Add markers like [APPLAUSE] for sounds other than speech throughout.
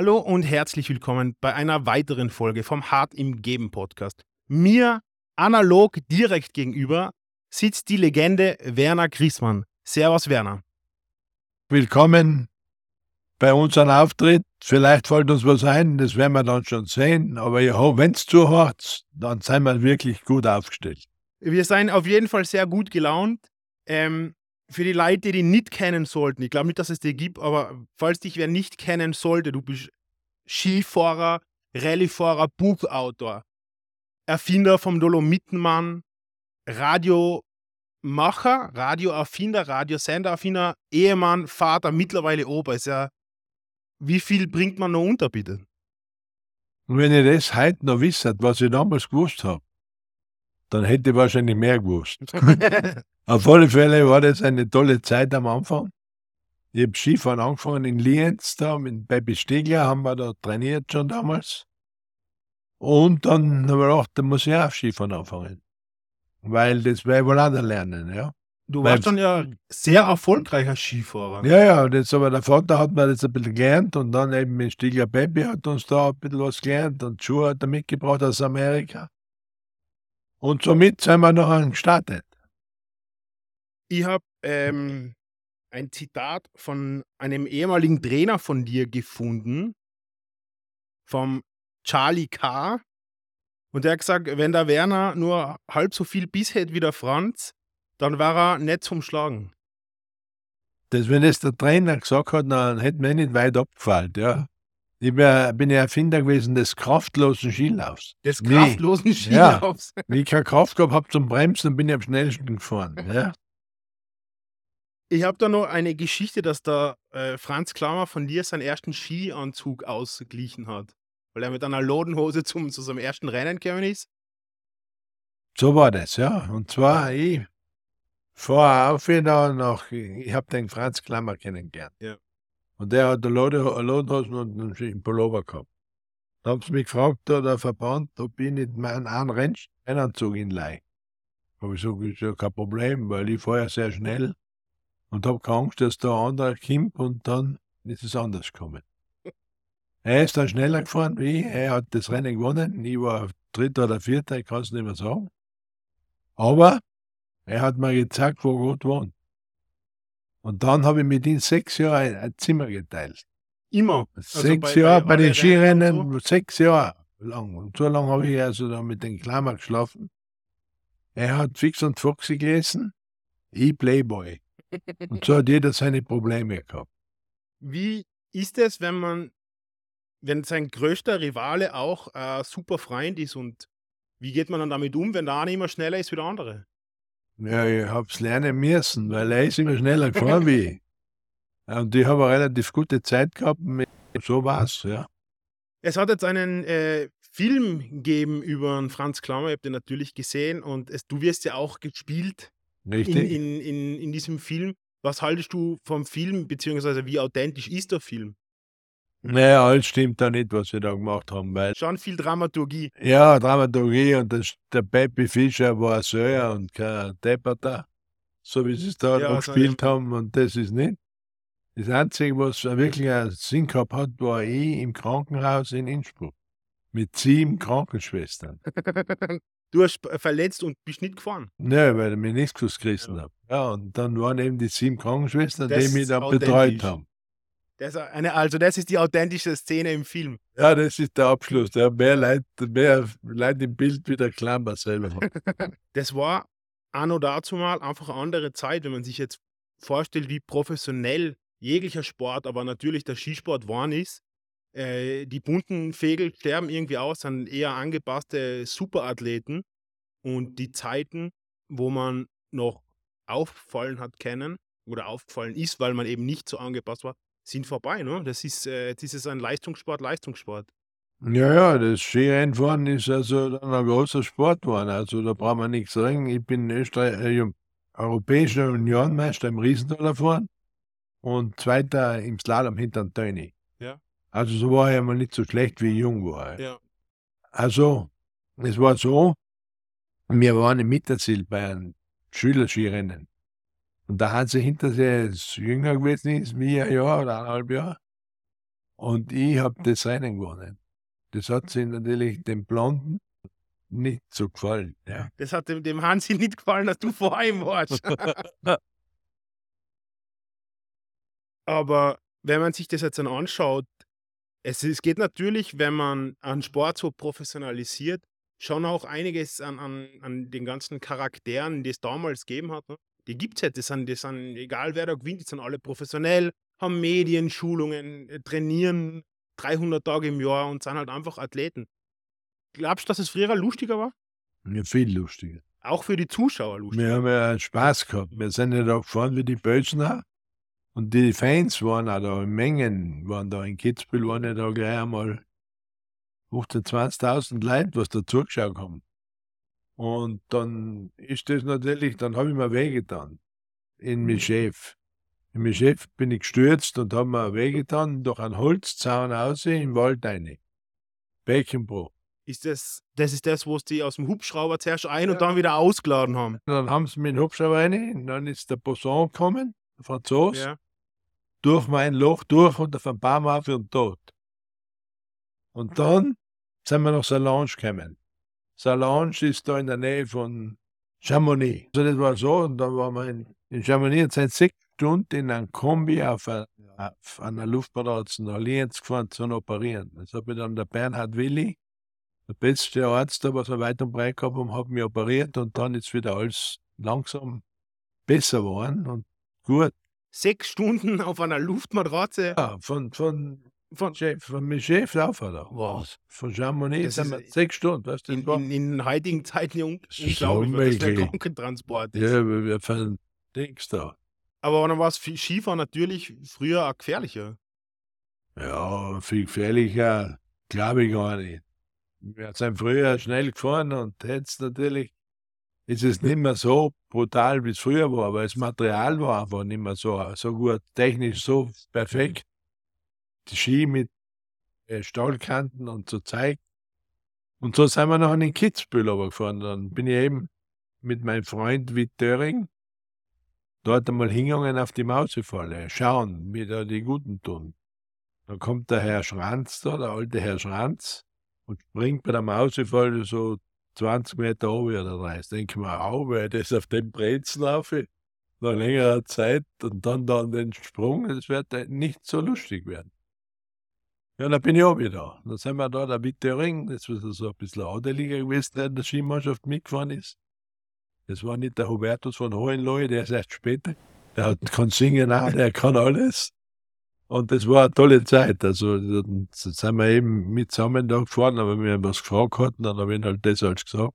Hallo und herzlich willkommen bei einer weiteren Folge vom Hart im Geben Podcast. Mir analog direkt gegenüber sitzt die Legende Werner Griesmann. Servus Werner. Willkommen bei unserem Auftritt. Vielleicht fällt uns was ein, das werden wir dann schon sehen. Aber wenn es zuhört, dann sind wir wirklich gut aufgestellt. Wir sind auf jeden Fall sehr gut gelaunt. Ähm, für die Leute, die dich nicht kennen sollten, ich glaube nicht, dass es dir gibt, aber falls dich wer nicht kennen sollte, du bist Skifahrer, Rallyefahrer, Buchautor, Erfinder vom Dolomitenmann, Radiomacher, Radioerfinder, Radiosendererfinder, Ehemann, Vater, mittlerweile Opa. Ist ja, wie viel bringt man noch unter, bitte? Und wenn ihr das heute noch wisst, was ich damals gewusst habe, dann hätte ich wahrscheinlich mehr gewusst. [LAUGHS] Auf alle Fälle war das eine tolle Zeit am Anfang. Ich habe Skifahren angefangen in Lienz, da mit Baby Stegler haben wir da trainiert schon damals. Und dann haben wir gedacht, da muss ich auch Skifahren anfangen. Weil das wäre wohl auch lernen, ja. Du warst dann ja sehr erfolgreicher Skifahrer. Ja, ja, das, aber der Vater hat mir das ein bisschen gelernt und dann eben mit Stigler Baby hat uns da ein bisschen was gelernt und Schuhe hat er mitgebracht aus Amerika. Und somit sind wir noch gestartet. Ich habe ähm, ein Zitat von einem ehemaligen Trainer von dir gefunden, vom Charlie K. Und der hat gesagt, wenn der Werner nur halb so viel Biss hätte wie der Franz, dann war er nicht zum Schlagen. Das, wenn das der Trainer gesagt hat, dann hätte mir nicht weit abgefallen, ja. Ich bin ja Erfinder gewesen des kraftlosen Skilaufs. Des kraftlosen Skilaufs? Ja, wie ich keine Kraft gehabt habe zum Bremsen, bin ich am schnellsten gefahren. [LAUGHS] Ja. Ich habe da noch eine Geschichte, dass der äh, Franz Klammer von dir seinen ersten Skianzug ausgeglichen hat. Weil er mit einer Lodenhose zum, zu seinem ersten Rennen gekommen ist. So war das, ja. Und zwar, ich fahre auf wieder noch, ich habe den Franz Klammer kennengelernt. Ja. Und der hat eine Lodenhose und einen Pullover gehabt. Da haben sie mich gefragt, der Verband, ob ich nicht meinen einen Rennanzug inleihe. Habe ich gesagt, ist ja kein Problem, weil ich fahre ja sehr schnell und habe keine Angst, dass der andere kommt und dann ist es anders gekommen. Er ist dann schneller gefahren wie ich, er hat das Rennen gewonnen, ich war Dritter oder Vierter, ich kann es nicht mehr sagen. Aber er hat mir gezeigt, wo Gott wohnt. Und dann habe ich mit ihm sechs Jahre ein, Zimmer geteilt. Immer? Also sechs bei, Jahre bei, bei den Skirennen, so? sechs Jahre lang. Und so lange habe ich also da mit den Klammer geschlafen. Er hat Fix und Foxy gelesen, ich Playboy. Und so [LAUGHS] hat jeder seine Probleme gehabt. Wie ist es, wenn man, wenn sein größter Rivale auch ein super Freund ist und wie geht man dann damit um, wenn der eine immer schneller ist wie der andere? Ja, ich hab's lernen müssen, weil er ist immer schneller gefahren wie ich. [LAUGHS] Und ich habe eine relativ gute Zeit gehabt. So war's, ja. Es hat jetzt einen äh, Film gegeben über Franz Klammer, ich habe den natürlich gesehen und es, du wirst ja auch gespielt Richtig. In, in, in, in diesem Film. Was haltest du vom Film, beziehungsweise wie authentisch ist der Film? Naja, alles stimmt da nicht, was wir da gemacht haben. Weil Schon viel Dramaturgie. Ja, Dramaturgie und das, der Pepe Fischer war ein Säuer und kein Depperter, so wie sie es da ja, noch gespielt haben und das ist nicht. Das Einzige, was wirklich einen Sinn gehabt hat, war ich im Krankenhaus in Innsbruck mit sieben Krankenschwestern. [LAUGHS] Du hast verletzt und bist nicht gefahren. Nein, weil ich Meniskus gerissen ja. habe. Ja, und dann waren eben die sieben Krankenschwestern, das die mich dann betreut haben. Das eine, also das ist die authentische Szene im Film. Ja, das ist der Abschluss. Der mehr Leute, mehr Leute im Bild wie der Klammer selber. [LAUGHS] das war anno dazu mal einfach eine andere Zeit, wenn man sich jetzt vorstellt, wie professionell jeglicher Sport, aber natürlich der Skisport waren ist. Äh, die bunten Vögel sterben irgendwie aus, sind eher angepasste Superathleten. Und die Zeiten, wo man noch auffallen hat kennen oder aufgefallen ist, weil man eben nicht so angepasst war, sind vorbei. Ne? Das ist, äh, das ist ein Leistungssport, Leistungssport. Ja, ja, das Skirennfahren ist also dann ein großer Sport geworden. Also da braucht man nichts sagen. Ich bin Österreich, äh, Europäischer Unionmeister im Riesentaler und Zweiter im Slalom hinter Töni. Also so war er mal nicht so schlecht, wie ich jung war. Ja. Also, es war so, wir waren im Mitterziel bei einem Schülerskirennen. Und da hat sie hinter sich jünger gewesen ist, wie ein Jahr oder eineinhalb Jahr. Und ich habe das Rennen gewonnen. Das hat sich natürlich dem Blonden nicht so gefallen. Ja. Das hat dem, dem Hansi nicht gefallen, dass du vor ihm warst. [LAUGHS] Aber wenn man sich das jetzt dann anschaut, es, es geht natürlich, wenn man einen Sport so professionalisiert, schon auch einiges an, an, an den ganzen Charakteren, die es damals gegeben hat. Ne? Die gibt es ja, das sind, das sind, egal wer da gewinnt, die sind alle professionell, haben Medien, Schulungen, äh, trainieren 300 Tage im Jahr und sind halt einfach Athleten. Glaubst du, dass es früher lustiger war? Ja, viel lustiger. Auch für die Zuschauer lustiger. Wir haben ja Spaß gehabt. Wir sind ja da gefahren wie die Bösner. Und die Fans waren auch da in Mengen, waren da in Kitzbühel, waren ja da gleich einmal 15.000, 20.000 Leute, was da zugeschaut haben. Und dann ist das natürlich, dann habe ich mir wehgetan. In Michef. In Michef bin ich gestürzt und habe mir wehgetan durch einen Holzzaun aus im Wald rein. Beckenbruch. Ist das, das ist das, wo sie aus dem Hubschrauber zuerst ein ja. und dann wieder ausgeladen haben. Dann haben sie mit dem Hubschrauber rein, und dann ist der Poisson gekommen, der Franzose, ja. durch mein Loch durch und auf ein paar Mal für den Tod. Und dann sind wir nach Salange gekommen. Salange ist da in der Nähe von Chamonix. Also das war so, und dann waren wir in, in Chamonix und sind sechs Stunden in einem Kombi auf, a, auf einer Luftballon nach Lienz gefahren zu operieren. Das hat mir dann der Bernhard Willi, der beste Arzt, der was wir weit und breit gehabt haben, hat mich operiert und dann ist wieder alles langsam besser geworden und gut. Sechs Stunden auf einer Luftmatratze? Ja, von, von, von, Chef, von meinem Chef auf, oder? Was? Von Chamonix sind wir sechs Stunden. Weißt du, in, in, in heutigen Zeiten unglaublich, so das der Krankentransport ist. Ja, wir, wir fahren Dings da. Aber dann war es Skifahren natürlich früher auch gefährlicher. Ja, viel gefährlicher glaube ich gar nicht. Wir sind früher schnell gefahren und jetzt natürlich ist es nicht mehr so brutal, wie es früher war, weil das Material war einfach nicht mehr so, so gut, technisch so perfekt. Die Ski mit äh, Stahlkanten und so Zeug. Und so sind wir noch in den Kitzbühel gefahren. Dann bin ich eben mit meinem Freund Witt Döring dort einmal hingegangen auf die Mausefalle, schauen, wie da die Guten tun. Dann kommt der Herr Schranz da, der alte Herr Schranz, und springt bei der Mausefalle so 20 Meter oder 30. Denke ich mir, au, wer das auf dem Brezen laufe, nach längerer Zeit und dann dann den Sprung, das wird nicht so lustig werden. Ja, dann bin ich auch wieder. Dann sind wir da, der Wittering, das war so ein bisschen adeliger gewesen, der in der Skimannschaft mitgefahren ist. Das war nicht der Hubertus von Hohenlohe, der ist erst später. Der kann singen auch, der kann alles. Und das war eine tolle Zeit. Also, dann sind wir eben mit zusammen da gefahren, aber wir haben was gefragt hatten, dann habe ich halt das alles gesagt,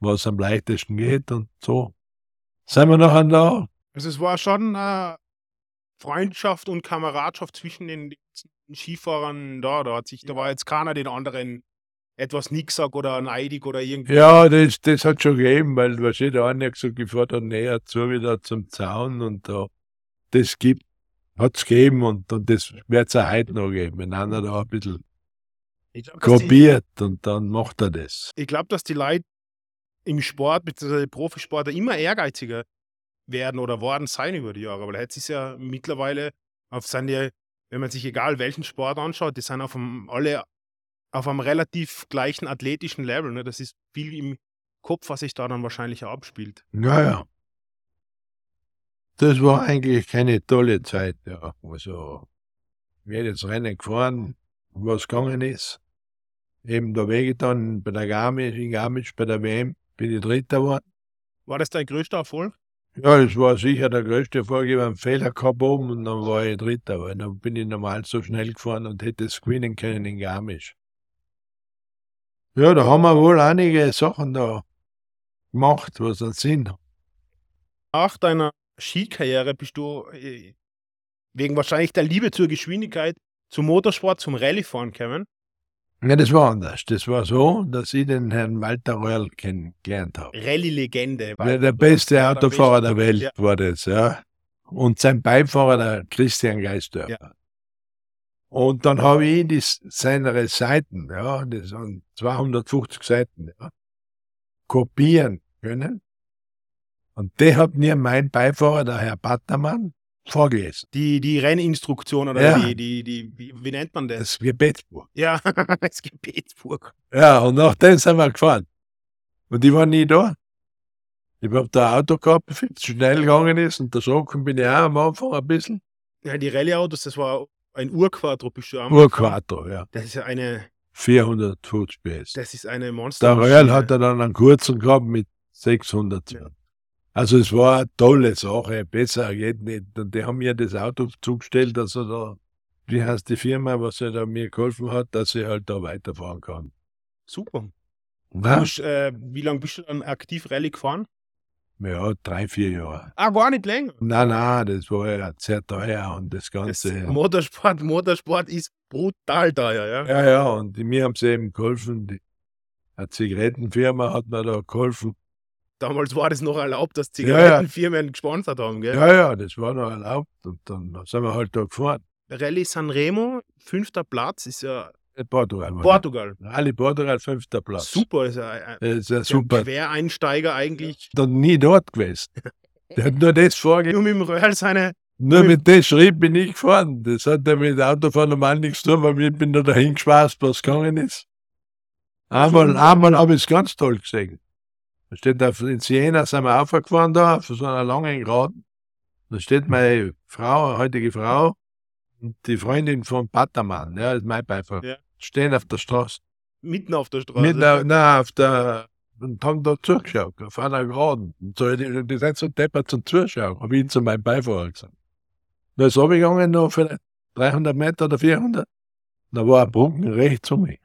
was am leichtesten geht und so. Sind wir nachher da? Also, es war schon äh, Freundschaft und Kameradschaft zwischen den Skifahrern da. Da hat sich, da war jetzt keiner den anderen etwas nixig oder neidig oder irgendwie. Ja, das, das hat schon gegeben, weil was der eine gesagt, ich fahre da näher zu wieder zum Zaun und da, das gibt hat es gegeben und, und das wird es auch heute noch geben, wenn einer da ein bisschen glaub, kopiert die, und dann macht er das. Ich glaube, dass die Leute im Sport, bzw. Profisportler immer ehrgeiziger werden oder worden sein über die Jahre, weil jetzt ist ja mittlerweile auf seine, wenn man sich egal welchen Sport anschaut, die sind auf einem, alle auf einem relativ gleichen athletischen Level. Ne? Das ist viel im Kopf, was sich da dann wahrscheinlich abspielt. Ja, ja das war eigentlich keine tolle Zeit. Ja. Also, jedes Rennen gefahren, was gegangen ist. Eben da wehgetan bei der Garmisch, in Garmisch, bei der WM, bin ich Dritter geworden. War das dein größter Erfolg? Ja, das war sicher der größte Erfolg. Ich habe einen Fehler gehabt oben und dann war ich Dritter, weil dann bin ich normal so schnell gefahren und hätte es gewinnen können in Garmisch. Ja, da haben wir wohl einige Sachen da gemacht, was einen Sinn hat. Nach deiner Skikarriere bist du äh, wegen wahrscheinlich der Liebe zur Geschwindigkeit zum Motorsport, zum Rallyefahren gekommen? Ja, das war anders. Das war so, dass ich den Herrn Walter Röhrl kennengelernt habe. Rallye-Legende. Der, der beste Autofahrer der, Welt ja. war das, ja. Und sein Beifahrer, der Christian Geisdörfer. Ja. Und dann habe ich die, seine Seiten, ja, das sind 250 Seiten, ja, kopieren können. Und der hat mir mein Beifahrer, der Herr Battermann, vorgelesen. Die, die Renninstruktion oder Ja. die, die, die, wie, wie nennt man das? Das Gebetsbuch. Ja, [LAUGHS] das Gebetsbuch. Ja, und nachdem sind wir gefahren. Und ich war nie da. Ich hab da ein Auto gehabt, das schnell gegangen ist und erschrocken bin ich auch am Anfang ein bisschen. Ja, die Rallye-Autos, das war ein Urquattro, bist du am Urquattro, ja. Das ist ja eine, 450 PS. das ist eine Monster. Der Royal hat er dann einen kurzen gehabt mit 600. Ja. Also es war eine tolle Sache, besser geht nicht. Und die haben mir das Auto zugestellt, dass er da, wie heißt die Firma, was er da mir geholfen hat, dass ich halt da weiterfahren kann. Super. Bist, äh, wie lange bist du dann aktiv Rallye gefahren? ja drei, vier Jahre. Ah, gar nicht länger. Nein, nein, das war ja sehr teuer und das Das Ganze. Motorsport, Motorsport ist brutal teuer, ja. ja, ja, und mir haben sie eben geholfen. Die, eine Zigarettenfirma hat mir da geholfen. Damals war das noch erlaubt, dass Ja, ja. Zigarettenfirmen gesponsert haben, gell? Ja, ja, das war noch erlaubt. Und dann sind wir halt da gefahren. Rallye Sanremo, fünfter Platz, ist ja In Portugal. Portugal. Alle Portugal, fünfter Platz. Super, ist ja ein, Das ist ja ein super. Quereinsteiger eigentlich. Dann nie dort gewesen. [LAUGHS] Der hat nur das vorgegeben. Nur mit dem Röhrl seine. Nur mit dem Schritt bin ich gefahren. Das hat ja mit Autofahren normal nichts zu tun, weil ich bin da dahin geschweißt, was gegangen ist. Einmal, einmal habe ich es ganz toll gesehen. Da steht auf, in Siena sind wir aufgefahren da, auf so einer langen Geraden. Da steht meine Frau, heutige Frau, und die Freundin von Pattermann, ja, ist mein Beifahrer. Ja. Stehen auf der Straße. Mitten auf der Straße. Mit der, nein, auf der, und haben da zugeschaut, auf einer Geraden. Und so, die, die sind so deppert zum Zuschauen, habe ich zu meinem Beifahrer gesagt. Da ist runtergegangen, noch vielleicht 300 Meter oder 400. Da war ein Brunken rechts um mich.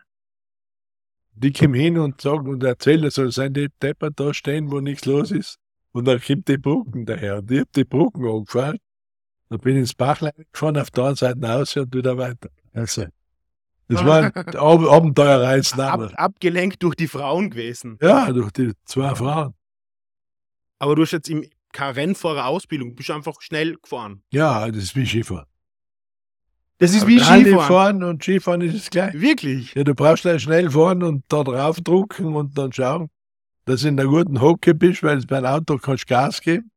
Die kommen hin und sagen und erzählen, soll sein die Deppert da stehen, wo nichts los ist. Und dann kommt die Brücken daher. Und ich hab die Brücken angefahren. Da bin ich ins Bachlein gefahren, auf der anderen Seite aus und wieder weiter. Also, das war ein [LAUGHS] Ab Abenteuerreisname. Ab, abgelenkt durch die Frauen gewesen. Ja, durch die zwei Frauen. Aber du hast jetzt im keine Rennfahrer-Ausbildung, bist einfach schnell gefahren. Ja, das ist wie Skifahren. Das ist wie Skifahren. fahren und Skifahren ist das gleich. Wirklich? Ja, du brauchst gleich schnell fahren und da drauf drucken und dann schauen, dass du in einer guten Hocke bist, weil beim Auto kannst Gas geben.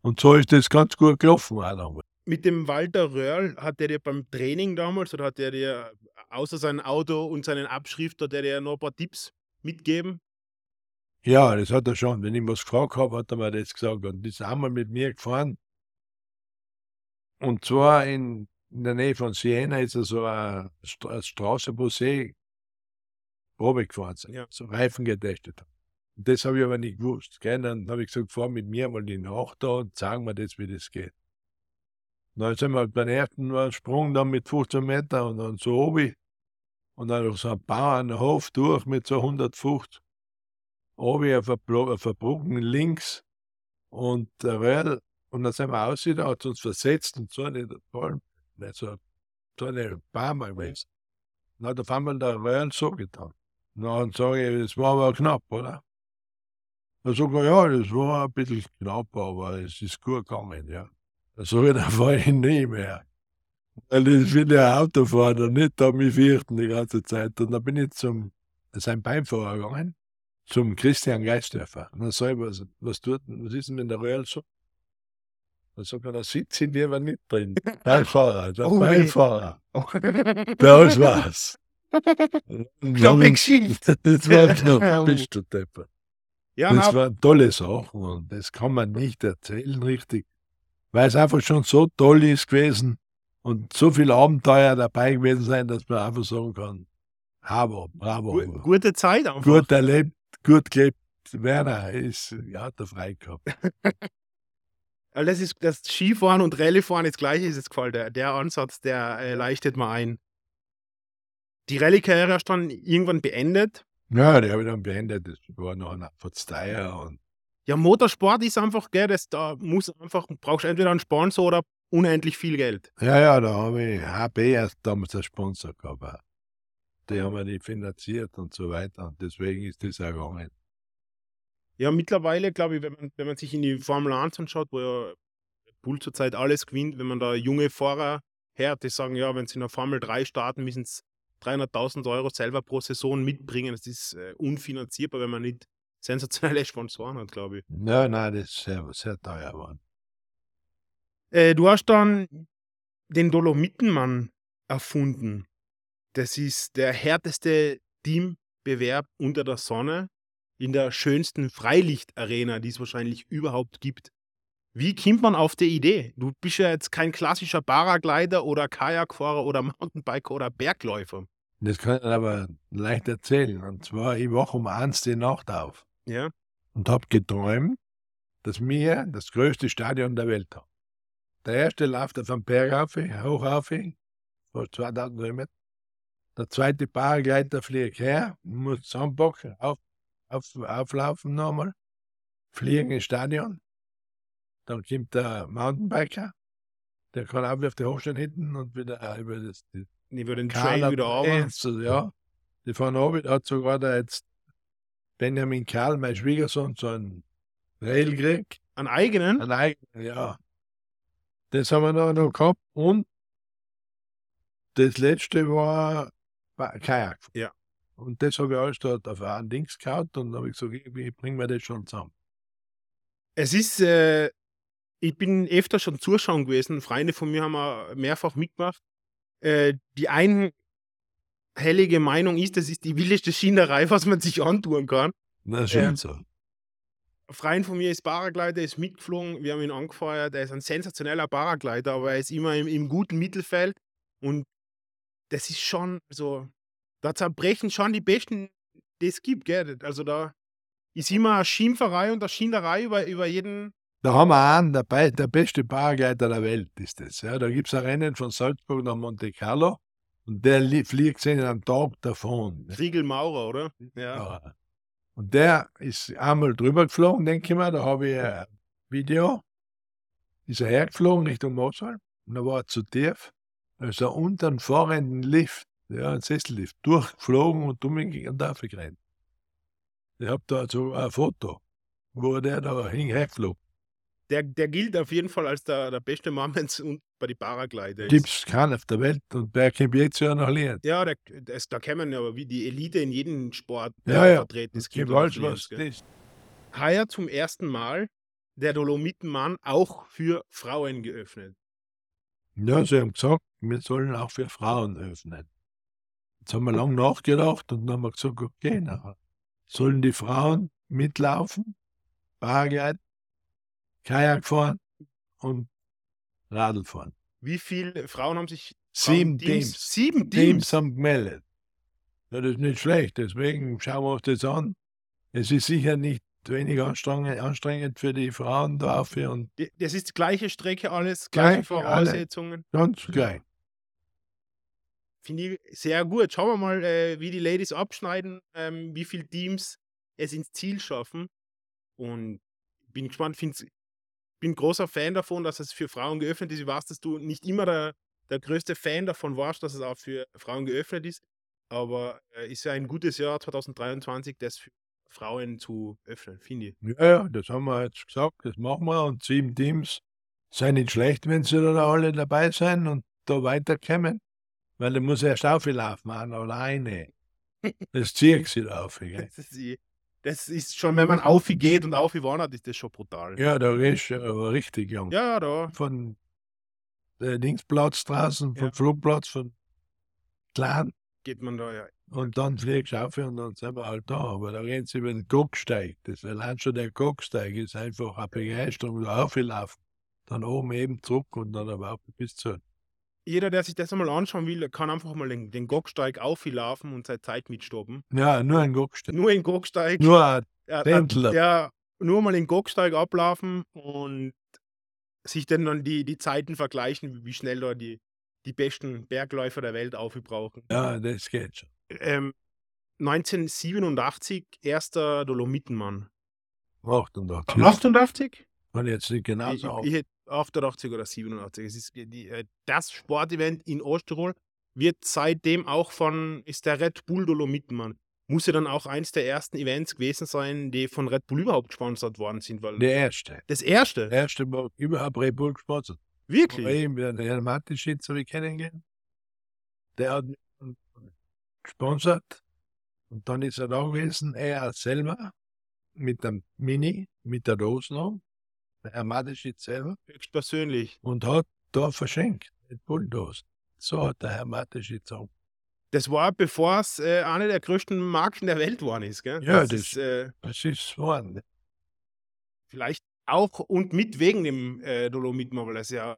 Und so ist das ganz gut gelaufen. auch noch. Mit dem Walter Röhrl hat der dir beim Training damals oder hat der dir außer sein Auto und seinen Abschrift, hat der dir noch ein paar Tipps mitgeben? Ja, das hat er schon. Wenn ich was gefragt habe, hat er mir das gesagt. Und die sind einmal mit mir gefahren. Und zwar in, in der Nähe von Siena ist er so eine, St eine Straße, wo sie Probe gefahren sind, Ja. so Reifen getestet haben. Und das habe ich aber nicht gewusst. Gell? Dann habe ich gesagt, fahr mit mir mal die Nacht da und sagen mir das, wie das geht. Und dann sind wir halt beim ersten Sprung dann mit 15 Meter und dann so oben. Und dann durch so einen Bauernhof durch mit so 150 oben auf der Brücke links und der Röhrl. Und dann sind wir aussehen, hat uns versetzt und so nicht so, so eine Barmer gewesen. Dann hat auf einmal der Röhrl so getan. Und dann sage ich, das war aber knapp, oder? Dann sagt er, ja, das war ein bisschen knapp, aber es ist gut gegangen, ja. Dann sage ich, da fahre ich nie mehr. Weil ich will ja Auto fahren und nicht da mich fürchten die ganze Zeit. Und dann bin ich zum, sein Beifahrer gegangen zum Christian Geisdörfer. Und dann sag ich, was, was tut, was ist denn mit der Royal so? Dann sagt er, da sitze ich lieber nicht drin. [LAUGHS] Beifahrer, der Oh, weh. Beifahrer. [LAUGHS] Bei uns war's. [LAUGHS] Knappe Geschichte. Das war knapp, bist du Depper. Ja, Das waren tolle Sachen und das kann man nicht erzählen richtig, weil es einfach schon so toll ist gewesen und so viel Abenteuer dabei gewesen sein, dass man einfach sagen kann, bravo, bravo. gu gute Zeit einfach. gut erlebt, gut gelebt. Werner ist, ja, hat er frei gehabt. Das ist das Skifahren und Rallyefahren das gleiche ist jetzt gefallen. Der, der Ansatz, der äh, leichtet mal ein. Die Rallye-Karriere hast du dann irgendwann beendet. Ja, die habe ich dann beendet. Das war noch ein und Ja, Motorsport ist einfach, gell, das, da muss einfach, brauchst entweder einen Sponsor oder unendlich viel Geld. ja, ja, da habe ich HB erst damals als Sponsor gehabt. Die haben wir nicht finanziert und so weiter. Und deswegen ist das auch gegangen. Ja, mittlerweile, glaube ich, wenn man, wenn man sich in die Formel 1 anschaut, wo ja Bull zurzeit alles gewinnt, wenn man da junge Fahrer hört, die sagen, ja, wenn sie in der Formel 3 starten, müssen sie 300.000 Euro selber pro Saison mitbringen. Das ist äh, unfinanzierbar, wenn man nicht sensationelle [LAUGHS] Sponsoren hat, glaube ich. Ja, nein, das ist sehr, sehr teuer geworden. Äh, du hast dann den Dolomitenmann erfunden. Das ist der härteste Teambewerb unter der Sonne in der schönsten Freilichtarena, die es wahrscheinlich überhaupt gibt. Wie kommt man auf die Idee? Du bist ja jetzt kein klassischer Paraglider oder Kajakfahrer oder [LAUGHS] Mountainbiker oder Bergläufer. Das kann ich aber leicht erzählen. Und zwar, ich wache um eins die Nacht auf. Ja. Und habe geträumt, dass wir das größte Stadion der Welt haben. Der erste läuft auf einem Berg auf, hoch auf, vor 2000 Höhenmeter. Der zweite Paragleiter fliegt her, muss zusammenpacken, auf, auf, auflaufen nochmal, fliegen ins Stadion. Dann kommt der Mountainbiker, der kann auch auf die Hochstein hinten und wieder über das, die, über den Trail wieder. So, ja, die fahren runter, hat sogar der jetzt Benjamin Karl, mein Schwiegersohn, so einen Rail gekriegt. Einen eigenen? Einen eigenen, ja. Das haben wir noch, noch gehabt und das letzte war Kajak. Ja. Und das habe ich alles dort auf ein Dings gehabt und habe ich gesagt, wie bringen wir das schon zusammen? Es ist, äh, ich bin öfter schon zuschauen gewesen. Freunde von mir haben mehrfach mitgemacht. Äh, die einhellige Meinung ist, das ist die wildeste Schienerei, was man sich antun kann. Na, schön äh, so. Freund von mir ist Paraglider, ist mitgeflogen, wir haben ihn angefeuert. Er ist ein sensationeller Paraglider, aber er ist immer im, im guten Mittelfeld und das ist schon so, da zerbrechen schon die Besten, die es gibt, gell? Also da ist immer eine Schimpferei und eine Schinderei über, über jeden. Da haben wir einen, der, der beste Paragleiter der Welt ist das. Ja. Da gibt es ein Rennen von Salzburg nach Monte Carlo und der fliegt in einem Tag davon. Friegel Maurer, oder? Ja. ja. Und der ist einmal drüber geflogen, denke ich mal, da habe ich ein Video. Ist er hergeflogen Richtung Mosul und da war er zu tief. Da ist er unter einem fahrenden Lift, ja, ein Sessellift, durchgeflogen und dumm und aufgerannt. Ich habe da so ein Foto, wo der da hergeflogen der, der gilt auf jeden Fall als der, der beste Mann, es bei den Paraglider ist. Gibt es keinen auf der Welt und der kommt jetzt ja noch lernen. Ja, der, das, da man ja wie die Elite in jedem Sport ja, ja. vertreten. Es gibt alles, was Heuer zum ersten Mal der Dolomitenmann auch für Frauen geöffnet. Ja, sie haben gesagt, wir sollen auch für Frauen öffnen. Jetzt haben wir lange nachgedacht und dann haben wir gesagt, okay, nachher sollen die Frauen mitlaufen, Paragliden, Kajak fahren und Radl fahren. Wie viele Frauen haben sich Sieben Teams, Teams. Sieben Teams. Teams haben gemeldet. Ja, das ist nicht schlecht, deswegen schauen wir uns das an. Es ist sicher nicht wenig anstrengend, für die Frauen da und Das ist die gleiche Strecke, alles, gleiche Voraussetzungen. Alle, ganz gleich. Finde ich sehr gut. Schauen wir mal, äh, wie die Ladies abschneiden, ähm, wie viele Teams es ins Ziel schaffen. Und bin gespannt, finde es bin großer Fan davon, dass es für Frauen geöffnet ist. Ich weiß, dass du nicht immer der, der größte Fan davon warst, dass es auch für Frauen geöffnet ist. Aber äh, ist ja ein gutes Jahr 2023, das für Frauen zu öffnen, finde ich. Ja, ja, das haben wir jetzt gesagt, das machen wir. Und sieben Teams sind nicht schlecht, wenn sie da alle dabei sein und da weiterkommen. Weil da muss erst auflaufen, alleine. Das zieht sich auf. Gell? Das ist das ist schon, wenn man aufgeht und aufgewandert, ist das schon brutal. Ja, da ist aber richtig jung. Ja, da. Von der Dingsplatzstraßen, vom ja. Flugplatz, von Klein. Geht man da, ja. Und dann fliegst du auf und dann sind wir halt da. Aber da gehen sie über den Gucksteig. Das allein schon der Gucksteig ist einfach eine Begeisterung, da aufgelaufen. Dann oben eben zurück und dann aber auch bis zur jeder, der sich das einmal anschauen will, kann einfach mal den, den Gogsteig auflaufen und seine Zeit mitstoppen. Ja, nur ein Gogsteig. Nur ein Gogsteig. Nur ein ja, ja, nur mal den Gogsteig ablaufen und sich dann, dann die, die Zeiten vergleichen, wie schnell da die, die besten Bergläufer der Welt aufbrauchen. Ja, das geht schon. Ähm, 1987, erster Dolomitenmann. 88. 88? Kann jetzt nicht genau sagen. Ich, ich, 88 oder 87. Es ist die, äh, das Sportevent in Osttirol wird seitdem auch von, ist der Red Bull Dolomitenmann. Muss ja dann auch eins der ersten Events gewesen sein, die von Red Bull überhaupt gesponsert worden sind. Weil der erste. Das erste? Der erste war überhaupt Red Bull gesponsert. Wirklich? Eben, der Herr Matischitz habe ich kennengelernt. Der hat mich gesponsert. Und dann ist er da gewesen, er selber mit dem Mini, mit der Dose noch Herr Mateschitz selber. Höchstpersönlich. Und hat da verschenkt, mit Bulldozer. So hat der Herr Mateschitz auch. Das war, bevor es äh, eine der größten Marken der Welt geworden ist, gell? Ja, das, das- ist äh, Das ist geworden. vielleicht auch und mit wegen dem äh, Dolomiten, weil das ja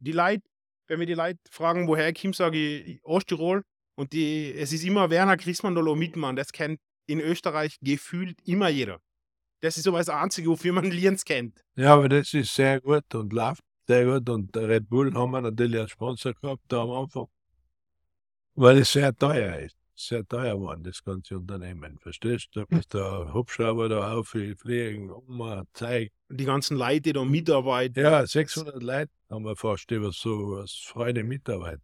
die Leute, wenn wir die Leute fragen, woher ich komme, sage ich Osttirol und die, es ist immer Werner Christmann Dolomitenmann, das kennt in Österreich gefühlt immer jeder. Das ist so das Einzige, wofür man [LAUGHS] Lienz kennt. Ja, aber das ist sehr gut und läuft sehr gut. Und Red Bull haben wir natürlich als Sponsor gehabt da am Anfang, weil es sehr teuer ist. Sehr teuer geworden, das ganze Unternehmen. Verstehst du? Da muss der Hubschrauber da auf, fliegen, um, Zeug. Und die ganzen Leute, die da mitarbeiten, Ja, 600 Leute haben wir fast, was so aus Freude mitarbeiten.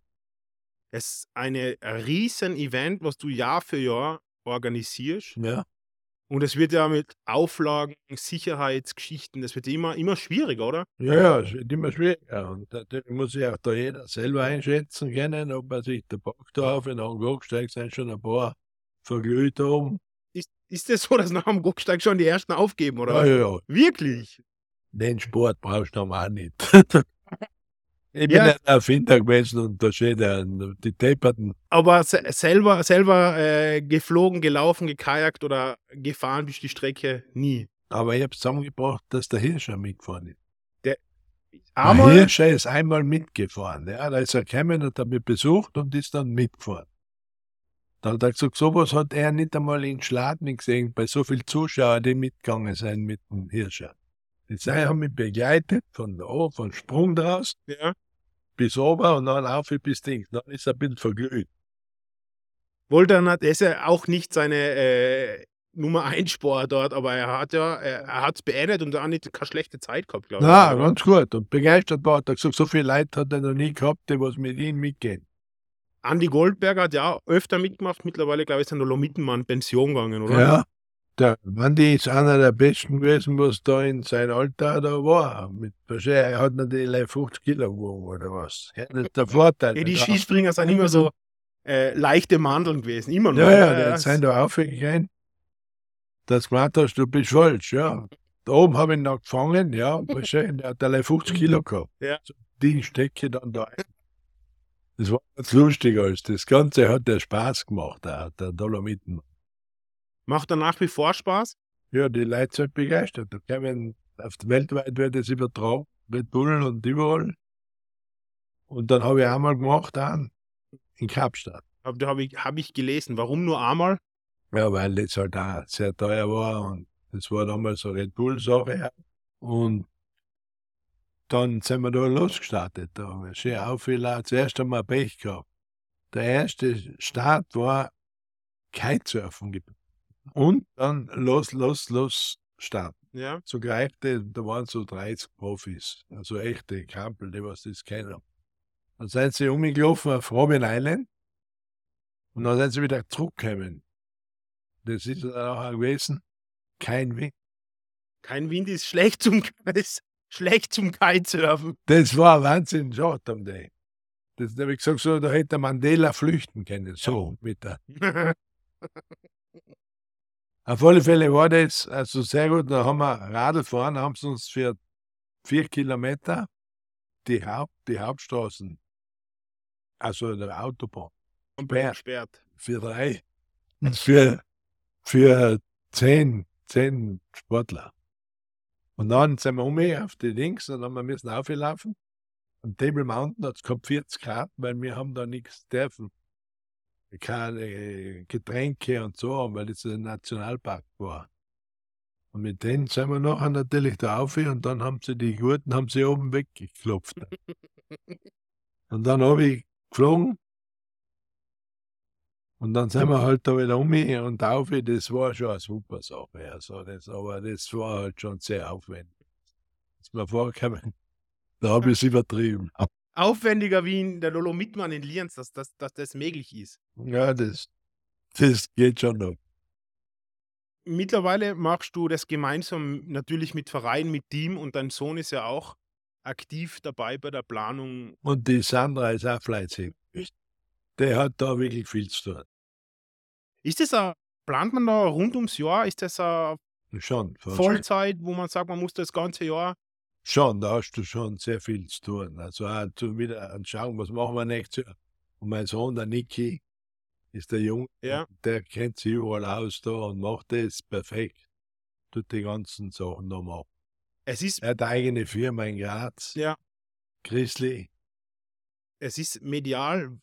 es ist ein riesen Event, was du Jahr für Jahr organisierst. Ja. Und es wird ja mit Auflagen, Sicherheitsgeschichten, das wird immer, immer schwieriger, oder? Ja, ja, es wird immer schwieriger. Und natürlich muss sich auch da jeder selber einschätzen können, ob er sich der Bock da auf in einen steigt, sind schon ein paar verglüht oben. Ist, ist das so, dass nach dem Gucksteig schon die ersten aufgeben, oder? Ja, ja, ja. Wirklich? Den Sport brauchst du aber auch nicht. [LAUGHS] ich bin Ja. ein Erfinder gewesen und da steht der, die Taperten. Aber se selber, selber äh, geflogen, gelaufen, gekajakt oder gefahren bist die Strecke nie. Aber ich habe zusammengebracht, dass der Hirscher mitgefahren ist. Der Aber Hirscher ist einmal mitgefahren. Ja, da ist er gekommen und hat mich besucht und ist dann mitgefahren. Dann hat er gesagt, sowas hat er nicht einmal in Schladming gesehen, bei so vielen Zuschauern, die mitgegangen sind mit dem Hirscher. Die zwei haben mich begleitet, von da oben, von Sprung draus, ja, bis oben und dann auf bis Ding. Dann ist er ein bisschen verglüht. wollte er nicht, er ist ja auch nicht seine äh, Nummer 1 Sport dort, aber er hat ja, er, hat es beendet und auch nicht keine schlechte Zeit gehabt, glaube ich. Oder? ganz gut. Und begeistert war, hat er gesagt, so viele Leute hat er noch nie gehabt, die was mit ihm mitgehen. Andi Goldberger hat ja öfter mitgemacht, mittlerweile, glaube ich, ist er Dolomitenmann Pension gegangen, oder? Ja. Der Mandy ist einer der besten gewesen, was da in sein Alter da war. Mit, er hat natürlich 50 Kilo gewogen oder was. Ja, das ist der Vorteil. Ja, die. Skispringer sind immer so äh, leichte Mandeln gewesen, immer noch. Ja, ja, die sind da aufgegangen. Das gemeint hast, du bist falsch, ja. Da oben habe ich ihn noch gefangen, ja. Versteh, der hat allein 50 Kilo gehabt. Ja. So, Die stecke ich dann da ein. Das war ganz lustig alles. Das Ganze hat der Spaß gemacht, der, der Dolomiten. Macht er nach wie vor Spaß? Ja, die Leute sind begeistert. Auf der weltweit wird es übertragen, Red Bull und überall. Und dann habe ich einmal gemacht, dann in Kapstadt. Hab, da habe ich, hab ich gelesen. Warum nur einmal? Ja, weil das halt auch sehr teuer war und das war damals eine Red Bull-Sache. ja. Und dann sind wir da losgestartet. Da haben wir schön aufgeladen. Zuerst haben wir Pech gehabt. Der erste Start war Kitesurfen. Und dann los, los, los starten. Ja. So greifte, da waren so 30 Profis, also echte Kampel, die was das kennen. Dann sind sie umgelaufen auf Robin Island und dann sind sie wieder zurückgekommen. Das ist dann auch gewesen, kein Wind. Kein Wind ist schlecht zum, [LAUGHS] ist schlecht zum Kitesurfen. Das war ein Wahnsinn, Shot am Day. Das habe ich gesagt, so, da hätte Mandela flüchten können, so mit der. [LAUGHS] Auf alle Fälle war das also sehr gut. Da haben wir Radl fahren, haben sie uns für vier Kilometer die, Haupt, die Hauptstraßen, also der Autobahn, gesperrt. für drei, für, für zehn, zehn Sportler. Und dann sind wir um auf die Links und dann haben wir müssen auflaufen. Am Table Mountain hat es gehabt 40 Grad, weil wir haben da nichts dürfen. Keine äh, Getränke und so, weil das ein Nationalpark war. Und mit denen sind wir nachher natürlich da auf und dann haben sie die Gurten haben sie oben weggeklopft. und dann habe ich geflogen und dann sind wir halt da wieder um und auf. Das war schon eine super Sache. Also das, aber das war halt schon sehr aufwendig. Ist mir vorgekommen, da habe ich es übertrieben. Aufwendiger wie in der Dolomitmann in Lienz, dass, dass, dass das möglich ist. Ja, das, das geht schon noch. Mittlerweile machst du das gemeinsam natürlich mit Verein, mit Team und dein Sohn ist ja auch aktiv dabei bei der Planung. Und die Sandra ist auch fleißig. Der hat da wirklich viel zu tun. Ist das ein, plant man da rund ums Jahr? Ist das eine Schon. Vollzeit, wo man sagt, man muss das ganze Jahr Schon, da hast du schon sehr viel zu tun. Also auch zu wieder anschauen, was machen wir nächstes Jahr. Und mein Sohn, der Niki, ist der Junge, Ja. der kennt sich überall aus da und macht das perfekt. Tut die ganzen Sachen machen. Es ist, Er hat eine eigene Firma in Graz, ja, Chrisli. es ist medial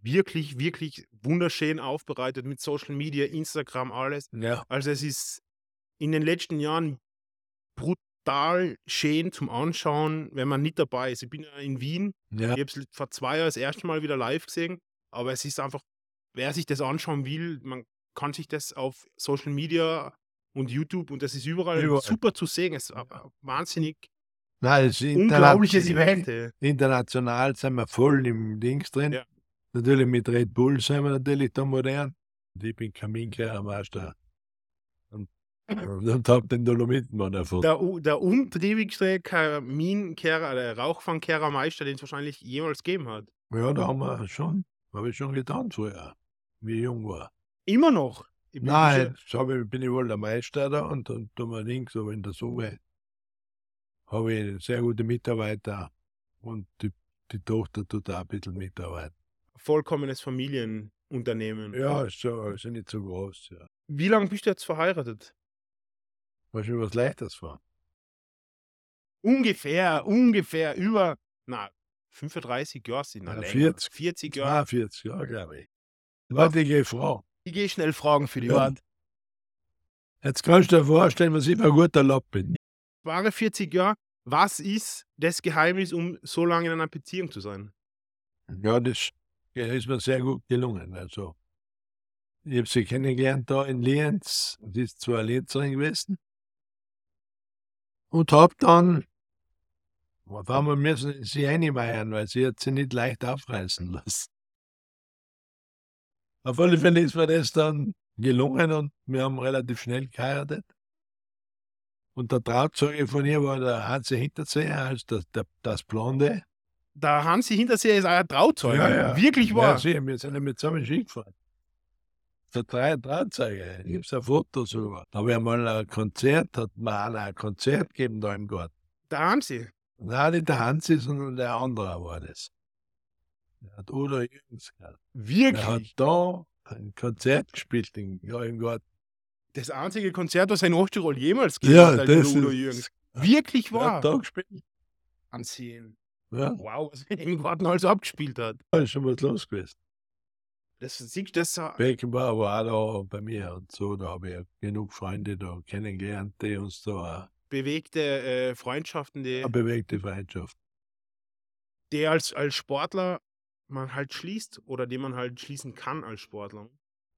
wirklich, wirklich wunderschön aufbereitet mit Social Media, Instagram, alles. Ja, Also es ist in den letzten Jahren brutal schön zum Anschauen, wenn man nicht dabei ist. Ich bin ja in Wien, ja. ich habe es vor zwei Jahren das erste Mal wieder live gesehen, aber es ist einfach, wer sich das anschauen will, man kann sich das auf Social Media und YouTube und das ist überall, Überall. super zu sehen. Es ist aber wahnsinnig Nein, es ist unglaubliches international- Event. International sind wir voll im Dings drin. Ja. Natürlich mit Red Bull sind wir natürlich da modern. Ich bin Kaminkehrermeister. Und, und hab den Dolomitmann erfunden. Der, der umtriebigste Kaminkehrer, der Rauchfangkehrermeister, den es wahrscheinlich jemals gegeben hat. Ja, da haben wir schon, habe ich schon getan früher, wie ich jung war. Immer noch. Ich bin Nein, ich, bin ich wohl der Meister da und dann tun wir links, aber in der Summe habe ich sehr gute Mitarbeiter und die, die Tochter tut auch ein bisschen mitarbeiten. vollkommenes Familienunternehmen. Ja, ist, so, ist ja nicht so groß. Ja. Wie lange bist du jetzt verheiratet? Wahrscheinlich was Leichtes war. Ungefähr, ungefähr über, na, 35 Jahre sind Ja, länger. 40. 40 Jahre. 42 Jahre, glaube ich. Heutige Frau. Ich gehe schnell fragen für die Ja. Wand. Jetzt kannst du dir vorstellen, was ich ein guter Lob bin. Wahre 40 Jahre. Was ist das Geheimnis, um so lange in einer Beziehung zu sein? Ja, das ist mir sehr gut gelungen. Also, ich habe sie kennengelernt da in Lienz. Sie ist zwar Linzerin gewesen. Und habe dann, auf einmal müssen sie einmeiern, weil sie hat sie nicht leicht aufreißen lassen. Auf alle Fälle ist mir das dann gelungen und wir haben relativ schnell geheiratet. Und der Trauzeuge von ihr war der Hansi Hinterseher, also das, der, das Blonde. Der Hansi Hinterseher ist ein Trauzeuge. Ja, ja. Wirklich Ja, wahr. sicher, wir sind ja mit zusammen Ski gefahren. Der drei Trauzeuge, ich hab's ein Foto sogar. Da habe ich einmal ein Konzert, hat mir einer ein Konzert gegeben da im Garten. Der Hansi. Nein, nicht der Hansi, sondern der andere war das. Der hat Udo Jürgens gehabt. Der hat Wirklich. da ein Konzert gespielt in, ja, im Garten. Das einzige Konzert, was er in Osttirol jemals gegeben Ja, hat, der das Udo ist- Jürgens. Wirklich Der wahr. hat da gespielt. Ansehen. Ja, Wow, was er im Garten alles abgespielt hat. da ist schon was los gewesen. Das siehst du, das so- Beckenbauer war auch da bei mir und so, da habe ich ja genug Freunde da kennengelernt, die uns da bewegte äh, Freundschaften, die, eine bewegte Freundschaft. die als, als Sportler man halt schließt oder die man halt schließen kann als Sportler.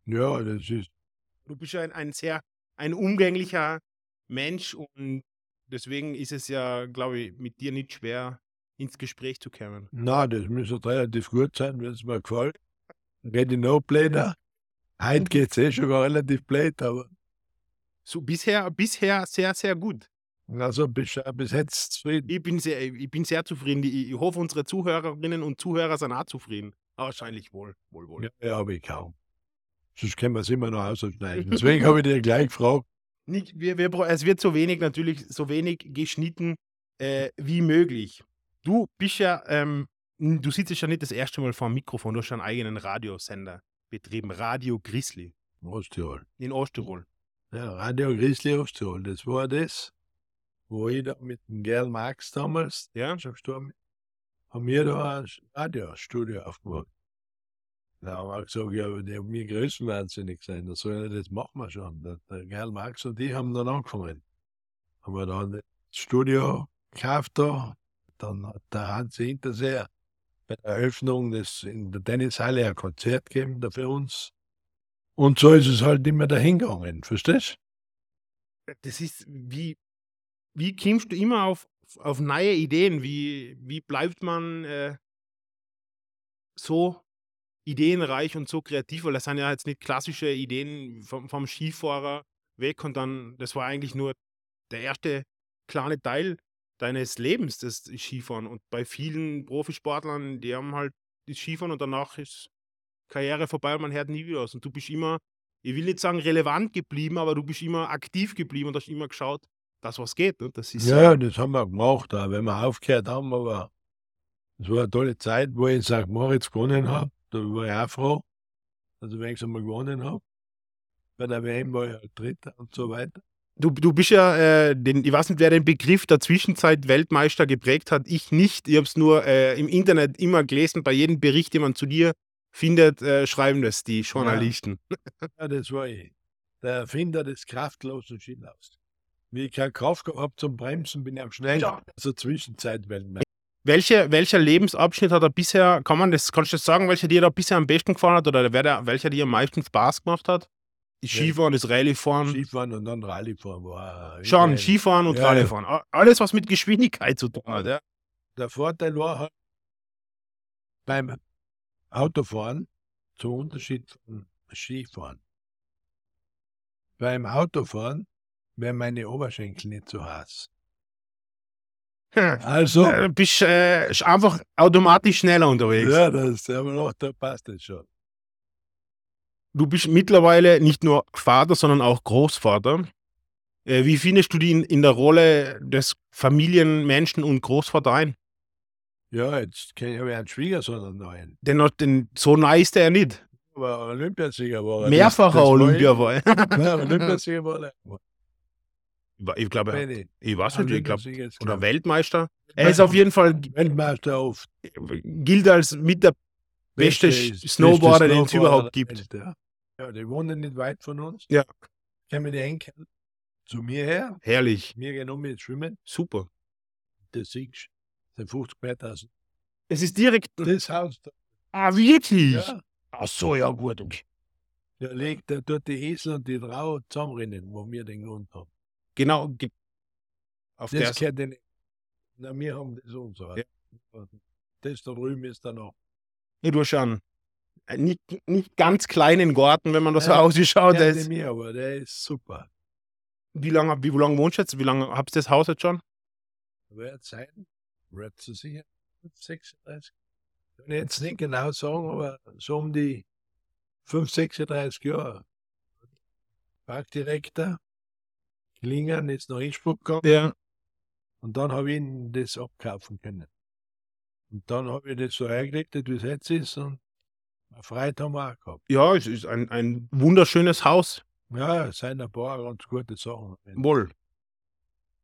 Ja, das ist, Du bist ja ein, ein sehr ein umgänglicher Mensch und deswegen ist es ja, glaube ich, mit dir nicht schwer ins Gespräch zu kommen. na, das müsste relativ gut sein, wenn es mir gefällt. Ich noch bläder. Heute geht es eh schon relativ blöd, aber So bisher, bisher sehr, sehr gut. also bis, bis jetzt zufrieden. Ich bin sehr, ich bin sehr zufrieden. Ich, ich hoffe, unsere Zuhörerinnen und Zuhörer sind auch zufrieden. Aber wahrscheinlich wohl, wohl, wohl. Ja, ja habe ich kaum. Sonst können wir es immer noch ausschneiden. [LAUGHS] Deswegen habe ich dir gleich gefragt. Nicht, wir, wir, es wird so wenig, natürlich, so wenig geschnitten äh, wie möglich. Du bist ja, ähm, du sitzt ja nicht das erste Mal vor dem Mikrofon, du hast einen eigenen Radiosender betrieben, Radio Grizzly Osttirol. in Osttirol. Ja, Radio Grizzly Osttirol, das war das, wo ich da mit dem Gerl Marx damals, Ja? schon gestorben, haben wir da ein Radiostudio aufgemacht. Da haben wir gesagt, ja, der hat mir größenwahnsinnig sein, das, soll, das machen wir schon. Der, Gerl Marx und ich haben dann angefangen. Haben wir dann das Studio gekauft da, dann hat der Hansi Hinterseher bei der Eröffnung des, in der Tennishalle ein Konzert gegeben, da für uns. Und so ist es halt immer dahin gegangen, verstehst Das ist, wie, wie kommst du immer auf, auf neue Ideen? Wie, wie bleibt man äh, so ideenreich und so kreativ? Weil das sind ja jetzt nicht klassische Ideen vom, vom Skifahrer weg und dann, das war eigentlich nur der erste kleine Teil deines Lebens, das Skifahren. Und bei vielen Profisportlern, die haben halt das Skifahren und danach ist Karriere vorbei und man hört nie wieder aus. Und du bist immer, ich will nicht sagen relevant geblieben, aber du bist immer aktiv geblieben und hast immer geschaut, das, was geht. Ne? Das ist ja, das haben wir gemacht, auch wenn wir aufgehört haben, aber es war eine tolle Zeit, wo ich in St. Moritz gewonnen habe. Da war ich auch froh, dass ich wenigstens einmal gewonnen habe. Bei der WM war ich halt Dritter und so weiter. Du, du bist ja, äh, den, ich weiß nicht, wer den Begriff der Zwischenzeit Weltmeister geprägt hat. Ich nicht. Ich habe es nur äh, im Internet immer gelesen. Bei jedem Bericht, den man zu dir findet, äh, schreiben das die Journalisten. Ja. ja, das war ich. Der Erfinder des kraftlosen Skilaufs. Wie ich keine Kraft gehabt habe zum Bremsen, bin ich am schnellsten. Ja. Also Zwischenzeit Weltmeister. Welche, welcher Lebensabschnitt hat er bisher, kann man das, kannst du das sagen, welcher dir da bisher am besten gefallen hat oder der, welcher dir am meisten Spaß gemacht hat? Skifahren, das Rallyefahren. Skifahren und dann Rallyefahren. Wow. Schon, Skifahren und ja, Rallyefahren. Alles, was mit Geschwindigkeit zu tun hat. Ja. Der Vorteil war halt beim Autofahren, zum Unterschied vom Skifahren. Beim Autofahren wären meine Oberschenkel nicht so heiß. Also. Du bist äh, einfach automatisch schneller unterwegs. Ja, das aber noch, da passt das schon. Du bist mittlerweile nicht nur Vater, sondern auch Großvater. Äh, wie findest du die in, in der Rolle des Familienmenschen und Großvater ein? Ja, jetzt kenne ich aber einen Schwiegersohn neuen. Den, den, so neu ist er nicht. Aber Olympiasieger war er. Mehrfacher Olympia war er. [LAUGHS] Olympiasieger war er. Ich glaube, er, ich weiß nicht, ich glaube, oder Weltmeister. Er ist auf jeden Fall Weltmeister auf. Gilt als mit der beste, beste Snowboarder, den es überhaupt gibt. Ja. Ja, die wohnen nicht weit von uns. Ja. Kommen die Enkel zu mir her. Herrlich. Wir gehen um mit Schwimmen. Super. Das siehst du, sind 50 Meter. Es ist direkt. Das Haus da. Ah, wirklich? Ja. Ach so, ja, gut. Okay. Der legt der dort die Esel und die Frau zusammenrennen, wo wir den Grund haben. Genau. Auf das gehört den. Na, wir haben das so. Ja. Das da drüben ist dann noch ja, du einen nicht, nicht ganz kleinen Garten, wenn man das ja, so ausschaut. Der ist mir, aber der ist super. Wie lange, wie lange wohnst du jetzt? Wie lange habt ihr das Haus jetzt schon? Wird sein, wird zu sicher, 36. Ich kann jetzt nicht genau sagen, aber so um die 5, 36 Jahre. Parkdirektor, Klingern ist nach Innsbruck gegangen. Ja. Und dann habe ich ihn das abkaufen können. Und dann habe ich das so eingerichtet, wie es jetzt ist. Und eine wir auch gehabt. Ja, es ist ein, ein wunderschönes Haus. Ja, es sind ein paar ganz gute Sachen. Wohl.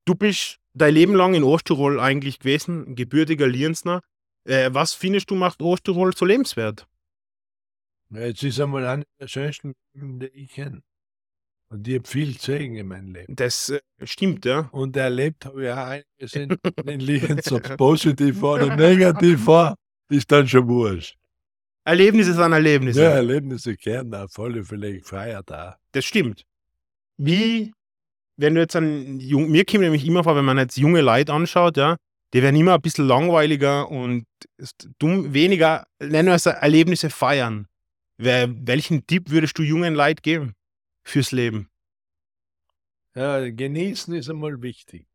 Du bist dein Leben lang in Osttirol eigentlich gewesen, gebürtiger Lienzner. Äh, was findest du macht Osttirol so lebenswert? Ja, jetzt ist einmal einer der schönsten, die ich kenne. Und ich habe viel gesehen in meinem Leben. Das äh, stimmt, ja. Und erlebt habe ich auch einiges in, [LAUGHS] in Lienz, ob es positiv war oder negativ war, ist dann schon wurscht. Erlebnisse sind Erlebnisse. Ja, Erlebnisse kehren da voll vielleicht feier da. Das stimmt. Wie, wenn du jetzt an mir kommt nämlich immer vor, wenn man jetzt junge Leute anschaut, ja, die werden immer ein bisschen langweiliger und dumm, weniger, nennen wir es Erlebnisse feiern. Welchen Tipp würdest du jungen Leuten geben? fürs Leben. Ja, genießen ist einmal wichtig.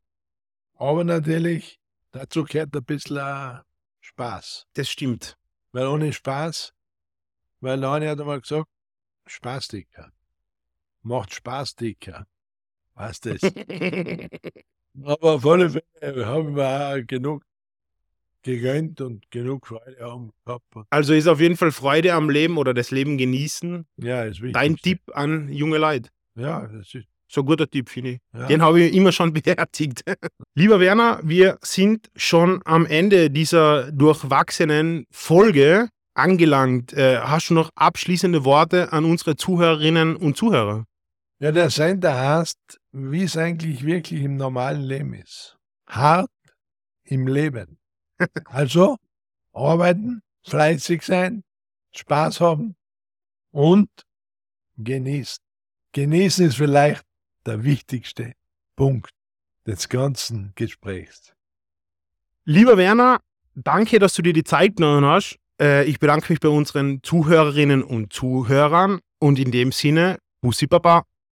Aber natürlich, dazu gehört ein bisschen Spaß. Das stimmt. Weil ohne Spaß, weil der eine hat einmal gesagt, Spaß dicker. Macht Spaß dicker. Was das? [LAUGHS] Aber auf alle Fälle haben wir auch genug gegönnt und genug Freude haben gehabt. Also ist auf jeden Fall Freude am Leben oder das Leben genießen. Ja, ist wichtig. Dein Tipp an junge Leute. Ja, das ist so ein guter Tipp, finde ich. Ja. Den habe ich immer schon [LAUGHS] beherzigt. Lieber Werner, wir sind schon am Ende dieser durchwachsenen Folge angelangt. Äh, hast du noch abschließende Worte an unsere Zuhörerinnen und Zuhörer? Ja, der Sender heißt, wie es eigentlich wirklich im normalen Leben ist. Hart im Leben. [LAUGHS] Also arbeiten, fleißig sein, Spaß haben und genießen. Genießen ist vielleicht der wichtigste Punkt des ganzen Gesprächs. Lieber Werner, danke, dass du dir die Zeit genommen hast. Äh, ich bedanke mich bei unseren Zuhörerinnen und Zuhörern und in dem Sinne, Bussi Baba.